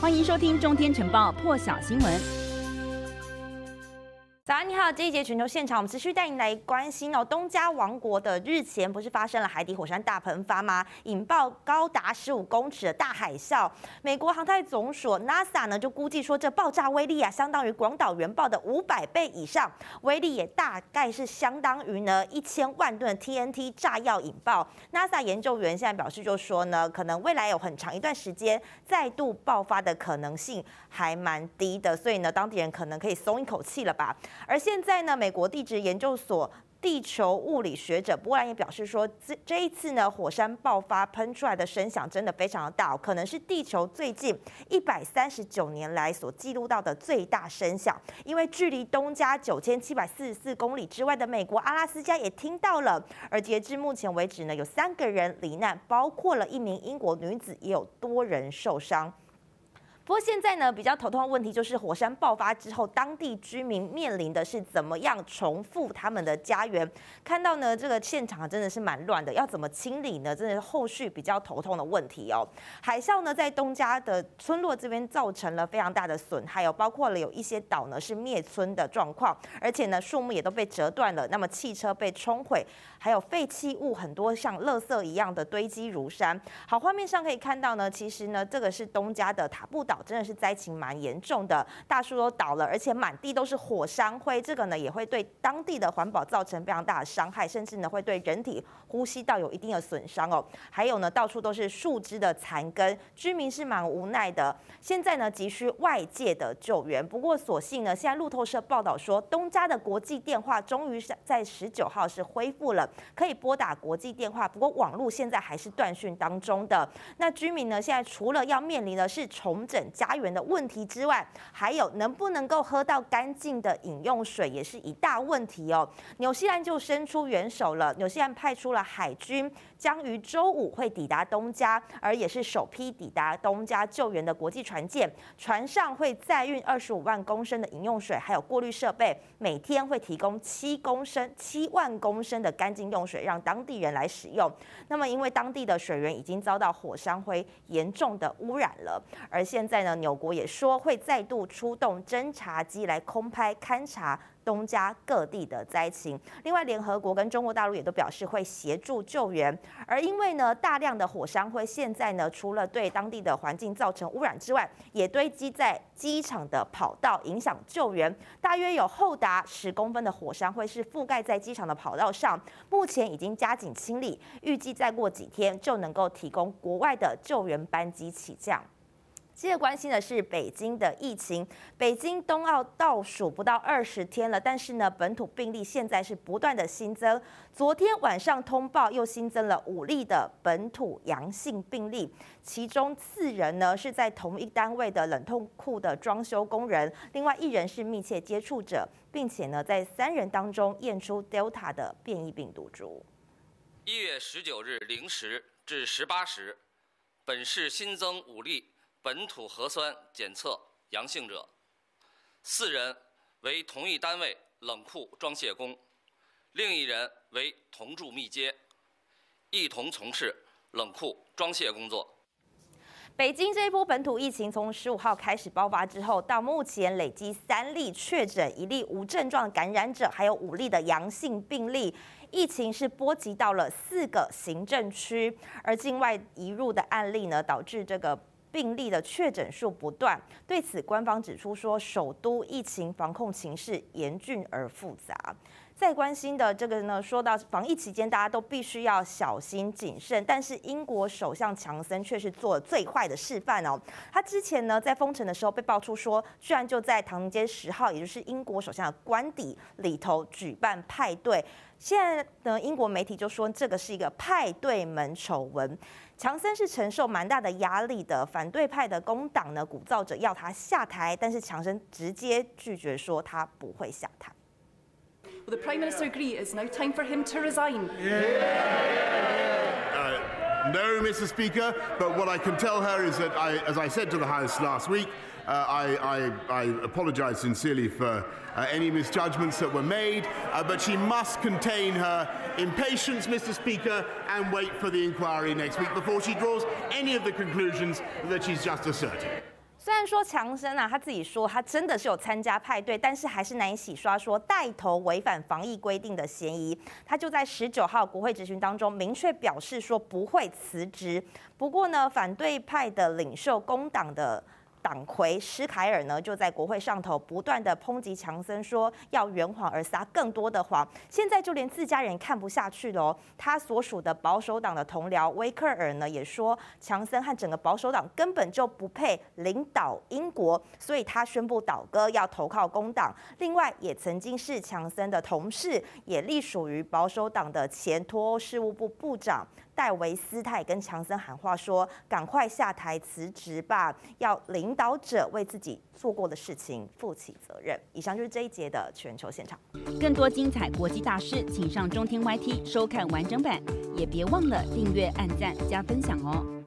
欢迎收听《中天晨报》破晓新闻。好！这一节全球现场，我们持续带你来关心哦。东加王国的日前不是发生了海底火山大喷发吗？引爆高达十五公尺的大海啸。美国航太总署 NASA 呢就估计说，这爆炸威力啊，相当于广岛原爆的五百倍以上，威力也大概是相当于呢一千万吨 TNT 炸药引爆。NASA 研究员现在表示，就说呢，可能未来有很长一段时间再度爆发的可能性还蛮低的，所以呢，当地人可能可以松一口气了吧。而现在呢，美国地质研究所地球物理学者波兰也表示说，这这一次呢，火山爆发喷出来的声响真的非常的大，可能是地球最近一百三十九年来所记录到的最大声响。因为距离东加九千七百四十四公里之外的美国阿拉斯加也听到了。而截至目前为止呢，有三个人罹难，包括了一名英国女子，也有多人受伤。不过现在呢，比较头痛的问题就是火山爆发之后，当地居民面临的是怎么样重复他们的家园。看到呢，这个现场真的是蛮乱的，要怎么清理呢？真的是后续比较头痛的问题哦。海啸呢，在东加的村落这边造成了非常大的损害，哦包括了有一些岛呢是灭村的状况，而且呢树木也都被折断了。那么汽车被冲毁，还有废弃物很多像垃圾一样的堆积如山。好，画面上可以看到呢，其实呢这个是东加的塔布岛。真的是灾情蛮严重的，大树都倒了，而且满地都是火山灰，这个呢也会对当地的环保造成非常大的伤害，甚至呢会对人体呼吸道有一定的损伤哦。还有呢，到处都是树枝的残根，居民是蛮无奈的。现在呢急需外界的救援，不过所幸呢，现在路透社报道说，东加的国际电话终于是在十九号是恢复了，可以拨打国际电话，不过网络现在还是断讯当中的。那居民呢现在除了要面临的是重整。家园的问题之外，还有能不能够喝到干净的饮用水，也是一大问题哦。纽西兰就伸出援手了，纽西兰派出了海军，将于周五会抵达东加，而也是首批抵达东加救援的国际船舰。船上会载运二十五万公升的饮用水，还有过滤设备，每天会提供七公升、七万公升的干净用水，让当地人来使用。那么，因为当地的水源已经遭到火山灰严重的污染了，而现在呢？纽国也说会再度出动侦察机来空拍勘察东加各地的灾情。另外，联合国跟中国大陆也都表示会协助救援。而因为呢，大量的火山灰现在呢，除了对当地的环境造成污染之外，也堆积在机场的跑道，影响救援。大约有厚达十公分的火山灰是覆盖在机场的跑道上，目前已经加紧清理，预计再过几天就能够提供国外的救援班机起降。接着关心的是北京的疫情。北京冬奥倒数不到二十天了，但是呢，本土病例现在是不断的新增。昨天晚上通报又新增了五例的本土阳性病例，其中四人呢是在同一单位的冷冻库的装修工人，另外一人是密切接触者，并且呢在三人当中验出 Delta 的变异病毒株。一月十九日零时至十八时，本市新增五例。本土核酸检测阳性者，四人为同一单位冷库装卸工，另一人为同住密接，一同从事冷库装卸工作。北京这一波本土疫情从十五号开始爆发之后，到目前累计三例确诊，一例无症状感染者，还有五例的阳性病例。疫情是波及到了四个行政区，而境外移入的案例呢，导致这个。病例的确诊数不断，对此官方指出说，首都疫情防控情势严峻而复杂。再关心的这个呢，说到防疫期间，大家都必须要小心谨慎，但是英国首相强森却是做了最坏的示范哦。他之前呢，在封城的时候被爆出说，居然就在唐宁街十号，也就是英国首相的官邸里头举办派对。现在呢，英国媒体就说这个是一个派对门丑闻。强森是承受蛮大的压力的，反对派的工党呢鼓噪着要他下台，但是强森直接拒绝说他不会下台。Will the Prime Minister agree it's now time for him to resign? No, Mr. Speaker, but what I can tell her is that I, as I said to the House last week, uh, I, I, I apologize sincerely for uh, any misjudgments that were made, uh, but she must contain her impatience, Mr. Speaker, and wait for the inquiry next week before she draws any of the conclusions that she's just asserted. 虽然说强生啊，他自己说他真的是有参加派对，但是还是难以洗刷说带头违反防疫规定的嫌疑。他就在十九号国会质询当中明确表示说不会辞职。不过呢，反对派的领袖工党的。党魁施凯尔呢，就在国会上头不断的抨击强森，说要圆谎而撒更多的谎。现在就连自家人看不下去了哦。他所属的保守党的同僚威克尔呢，也说强森和整个保守党根本就不配领导英国，所以他宣布倒戈，要投靠工党。另外，也曾经是强森的同事，也隶属于保守党的前脱欧事务部部长。戴维斯他也跟强森喊话说：“赶快下台辞职吧，要领导者为自己做过的事情负起责任。”以上就是这一节的全球现场。更多精彩国际大事，请上中天 YT 收看完整版，也别忘了订阅、按赞、加分享哦。